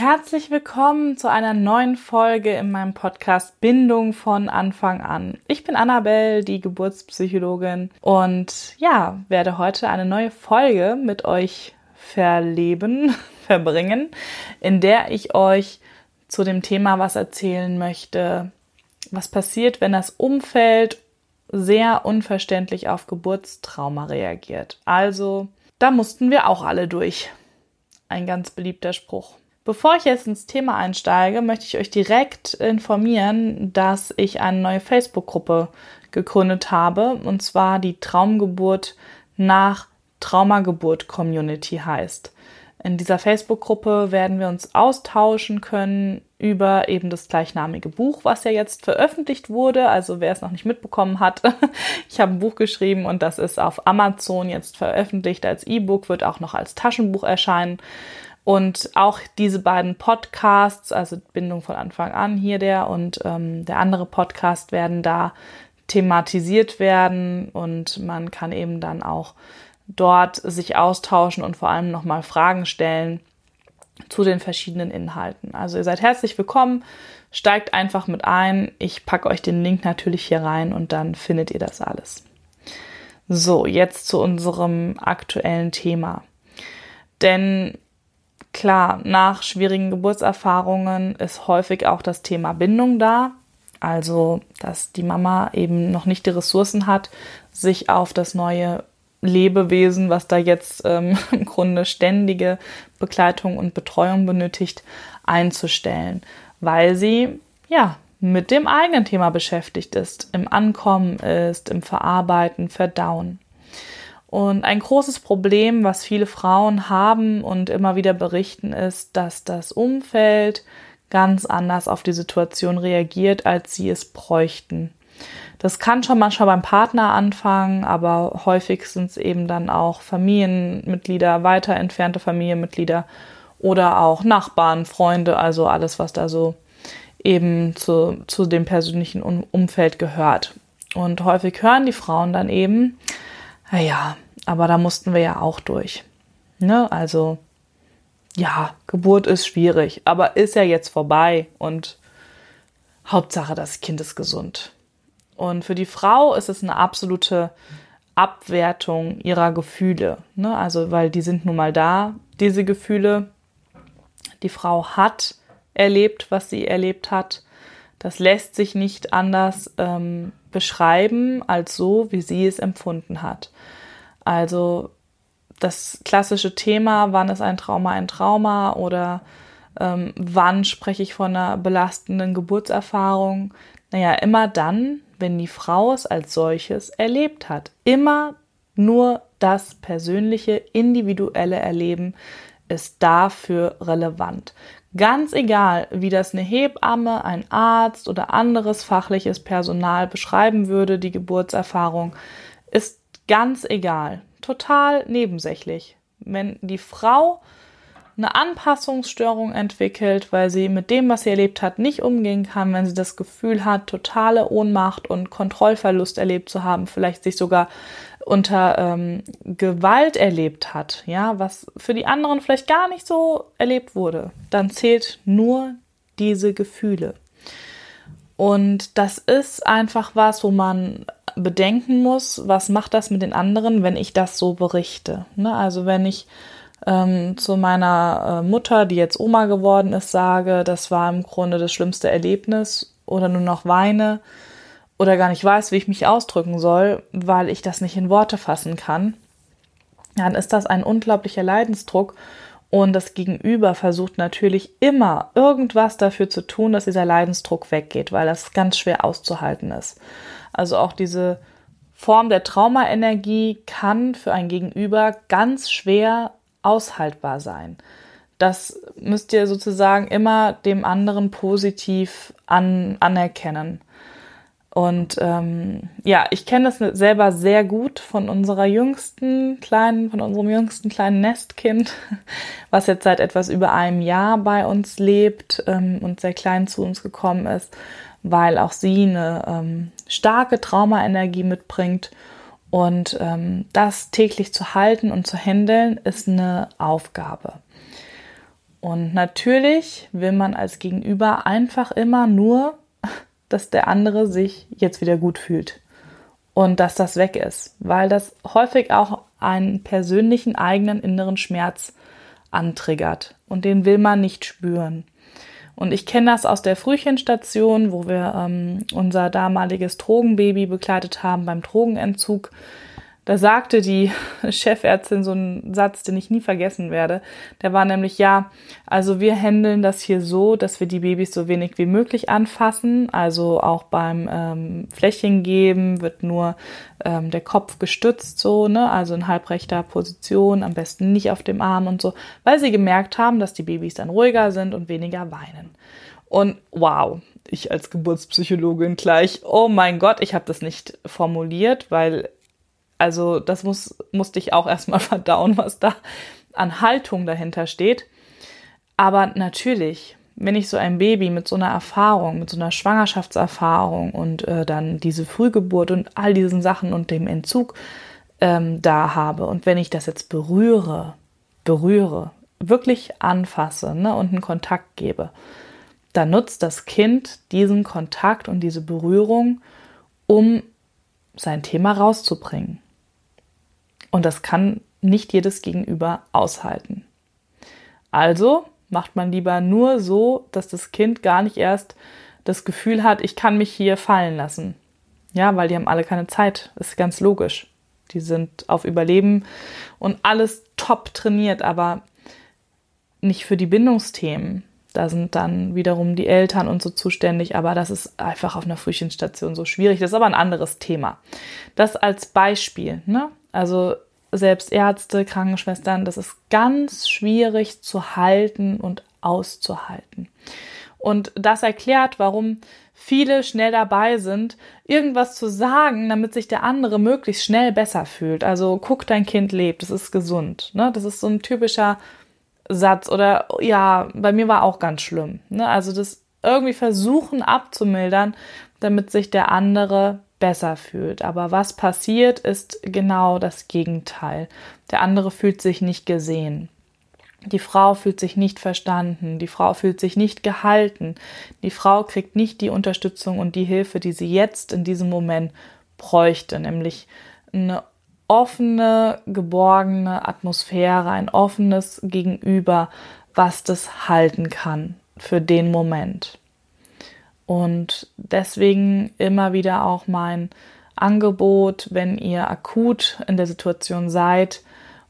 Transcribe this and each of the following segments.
Herzlich willkommen zu einer neuen Folge in meinem Podcast Bindung von Anfang an. Ich bin Annabelle, die Geburtspsychologin und ja, werde heute eine neue Folge mit euch verleben, verbringen, in der ich euch zu dem Thema was erzählen möchte, was passiert, wenn das Umfeld sehr unverständlich auf Geburtstrauma reagiert. Also, da mussten wir auch alle durch. Ein ganz beliebter Spruch. Bevor ich jetzt ins Thema einsteige, möchte ich euch direkt informieren, dass ich eine neue Facebook-Gruppe gegründet habe, und zwar die Traumgeburt nach Traumageburt Community heißt. In dieser Facebook-Gruppe werden wir uns austauschen können über eben das gleichnamige Buch, was ja jetzt veröffentlicht wurde. Also wer es noch nicht mitbekommen hat, ich habe ein Buch geschrieben und das ist auf Amazon jetzt veröffentlicht als E-Book, wird auch noch als Taschenbuch erscheinen. Und auch diese beiden Podcasts, also Bindung von Anfang an hier der und ähm, der andere Podcast werden da thematisiert werden und man kann eben dann auch dort sich austauschen und vor allem nochmal Fragen stellen zu den verschiedenen Inhalten. Also ihr seid herzlich willkommen, steigt einfach mit ein. Ich packe euch den Link natürlich hier rein und dann findet ihr das alles. So, jetzt zu unserem aktuellen Thema. Denn Klar, nach schwierigen Geburtserfahrungen ist häufig auch das Thema Bindung da. Also, dass die Mama eben noch nicht die Ressourcen hat, sich auf das neue Lebewesen, was da jetzt ähm, im Grunde ständige Begleitung und Betreuung benötigt, einzustellen, weil sie ja mit dem eigenen Thema beschäftigt ist, im Ankommen ist, im Verarbeiten, Verdauen. Und ein großes Problem, was viele Frauen haben und immer wieder berichten, ist, dass das Umfeld ganz anders auf die Situation reagiert, als sie es bräuchten. Das kann schon manchmal beim Partner anfangen, aber häufig sind es eben dann auch Familienmitglieder, weiter entfernte Familienmitglieder oder auch Nachbarn, Freunde, also alles, was da so eben zu, zu dem persönlichen Umfeld gehört. Und häufig hören die Frauen dann eben, naja, aber da mussten wir ja auch durch. Ne? Also, ja, Geburt ist schwierig, aber ist ja jetzt vorbei und Hauptsache, das Kind ist gesund. Und für die Frau ist es eine absolute Abwertung ihrer Gefühle. Ne? Also, weil die sind nun mal da, diese Gefühle. Die Frau hat erlebt, was sie erlebt hat. Das lässt sich nicht anders ähm, beschreiben als so, wie sie es empfunden hat. Also das klassische Thema, wann ist ein Trauma ein Trauma oder ähm, wann spreche ich von einer belastenden Geburtserfahrung? Naja, immer dann, wenn die Frau es als solches erlebt hat. Immer nur das persönliche, individuelle Erleben ist dafür relevant. Ganz egal, wie das eine Hebamme, ein Arzt oder anderes fachliches Personal beschreiben würde, die Geburtserfahrung, ist ganz egal, total nebensächlich. Wenn die Frau eine Anpassungsstörung entwickelt, weil sie mit dem, was sie erlebt hat, nicht umgehen kann, wenn sie das Gefühl hat, totale Ohnmacht und Kontrollverlust erlebt zu haben, vielleicht sich sogar unter ähm, Gewalt erlebt hat, ja, was für die anderen vielleicht gar nicht so erlebt wurde, dann zählt nur diese Gefühle. Und das ist einfach was, wo man bedenken muss, was macht das mit den anderen, wenn ich das so berichte. Ne? Also wenn ich ähm, zu meiner äh, Mutter, die jetzt Oma geworden ist, sage, das war im Grunde das schlimmste Erlebnis. Oder nur noch weine. Oder gar nicht weiß, wie ich mich ausdrücken soll, weil ich das nicht in Worte fassen kann, dann ist das ein unglaublicher Leidensdruck. Und das Gegenüber versucht natürlich immer irgendwas dafür zu tun, dass dieser Leidensdruck weggeht, weil das ganz schwer auszuhalten ist. Also auch diese Form der Traumaenergie kann für ein Gegenüber ganz schwer aushaltbar sein. Das müsst ihr sozusagen immer dem anderen positiv an, anerkennen. Und ähm, ja, ich kenne das selber sehr gut von unserer jüngsten kleinen, von unserem jüngsten kleinen Nestkind, was jetzt seit etwas über einem Jahr bei uns lebt ähm, und sehr klein zu uns gekommen ist weil auch sie eine ähm, starke Traumaenergie mitbringt. Und ähm, das täglich zu halten und zu handeln, ist eine Aufgabe. Und natürlich will man als Gegenüber einfach immer nur, dass der andere sich jetzt wieder gut fühlt und dass das weg ist, weil das häufig auch einen persönlichen eigenen inneren Schmerz antriggert und den will man nicht spüren. Und ich kenne das aus der Frühchenstation, wo wir ähm, unser damaliges Drogenbaby begleitet haben beim Drogenentzug. Da sagte die Chefärztin so einen Satz, den ich nie vergessen werde. Der war nämlich, ja, also wir handeln das hier so, dass wir die Babys so wenig wie möglich anfassen. Also auch beim ähm, Fläschchen geben wird nur ähm, der Kopf gestützt, so, ne, also in halbrechter Position, am besten nicht auf dem Arm und so, weil sie gemerkt haben, dass die Babys dann ruhiger sind und weniger weinen. Und wow, ich als Geburtspsychologin gleich, oh mein Gott, ich habe das nicht formuliert, weil also das muss, musste ich auch erstmal verdauen, was da an Haltung dahinter steht. Aber natürlich, wenn ich so ein Baby mit so einer Erfahrung, mit so einer Schwangerschaftserfahrung und äh, dann diese Frühgeburt und all diesen Sachen und dem Entzug ähm, da habe und wenn ich das jetzt berühre, berühre, wirklich anfasse ne, und einen Kontakt gebe, dann nutzt das Kind diesen Kontakt und diese Berührung, um sein Thema rauszubringen. Und das kann nicht jedes Gegenüber aushalten. Also macht man lieber nur so, dass das Kind gar nicht erst das Gefühl hat, ich kann mich hier fallen lassen. Ja, weil die haben alle keine Zeit. Ist ganz logisch. Die sind auf Überleben und alles top trainiert, aber nicht für die Bindungsthemen. Da sind dann wiederum die Eltern und so zuständig, aber das ist einfach auf einer Frühchenstation so schwierig. Das ist aber ein anderes Thema. Das als Beispiel. Ne? Also selbst Ärzte, Krankenschwestern, das ist ganz schwierig zu halten und auszuhalten. Und das erklärt, warum viele schnell dabei sind, irgendwas zu sagen, damit sich der andere möglichst schnell besser fühlt. Also guck, dein Kind lebt, es ist gesund. Ne? Das ist so ein typischer Satz. Oder ja, bei mir war auch ganz schlimm. Ne? Also das irgendwie versuchen abzumildern, damit sich der andere besser fühlt. Aber was passiert, ist genau das Gegenteil. Der andere fühlt sich nicht gesehen. Die Frau fühlt sich nicht verstanden, die Frau fühlt sich nicht gehalten, die Frau kriegt nicht die Unterstützung und die Hilfe, die sie jetzt in diesem Moment bräuchte, nämlich eine offene, geborgene Atmosphäre, ein offenes Gegenüber, was das halten kann für den Moment. Und deswegen immer wieder auch mein Angebot, wenn ihr akut in der Situation seid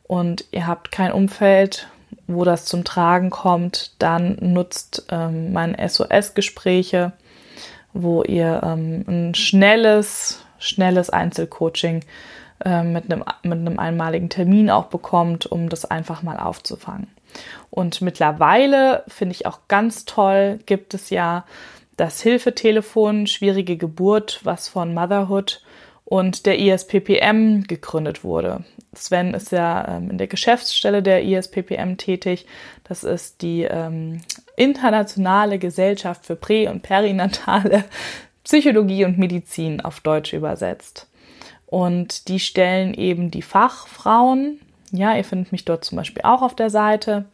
und ihr habt kein Umfeld, wo das zum Tragen kommt, dann nutzt ähm, meine SOS-Gespräche, wo ihr ähm, ein schnelles, schnelles Einzelcoaching äh, mit, einem, mit einem einmaligen Termin auch bekommt, um das einfach mal aufzufangen. Und mittlerweile finde ich auch ganz toll, gibt es ja das Hilfetelefon Schwierige Geburt, was von Motherhood und der ISPPM gegründet wurde. Sven ist ja ähm, in der Geschäftsstelle der ISPPM tätig. Das ist die ähm, internationale Gesellschaft für prä- und perinatale Psychologie und Medizin auf Deutsch übersetzt. Und die stellen eben die Fachfrauen. Ja, ihr findet mich dort zum Beispiel auch auf der Seite.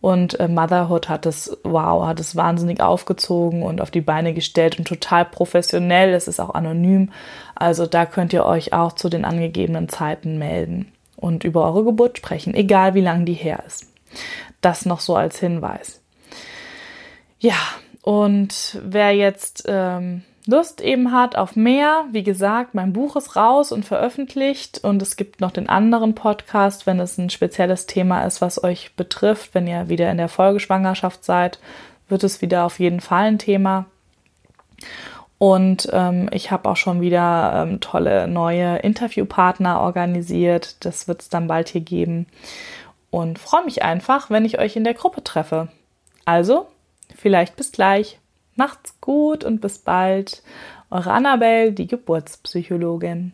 Und äh, Motherhood hat es, wow, hat es wahnsinnig aufgezogen und auf die Beine gestellt und total professionell. Es ist auch anonym. Also da könnt ihr euch auch zu den angegebenen Zeiten melden und über eure Geburt sprechen, egal wie lang die her ist. Das noch so als Hinweis. Ja, und wer jetzt ähm, Lust eben hat auf mehr, wie gesagt, mein Buch ist raus und veröffentlicht und es gibt noch den anderen Podcast, wenn es ein spezielles Thema ist, was euch betrifft. Wenn ihr wieder in der Folgeschwangerschaft seid, wird es wieder auf jeden Fall ein Thema. Und ähm, ich habe auch schon wieder ähm, tolle neue Interviewpartner organisiert. Das wird es dann bald hier geben. Und freue mich einfach, wenn ich euch in der Gruppe treffe. Also, vielleicht bis gleich. Macht's gut und bis bald. Eure Annabelle, die Geburtspsychologin.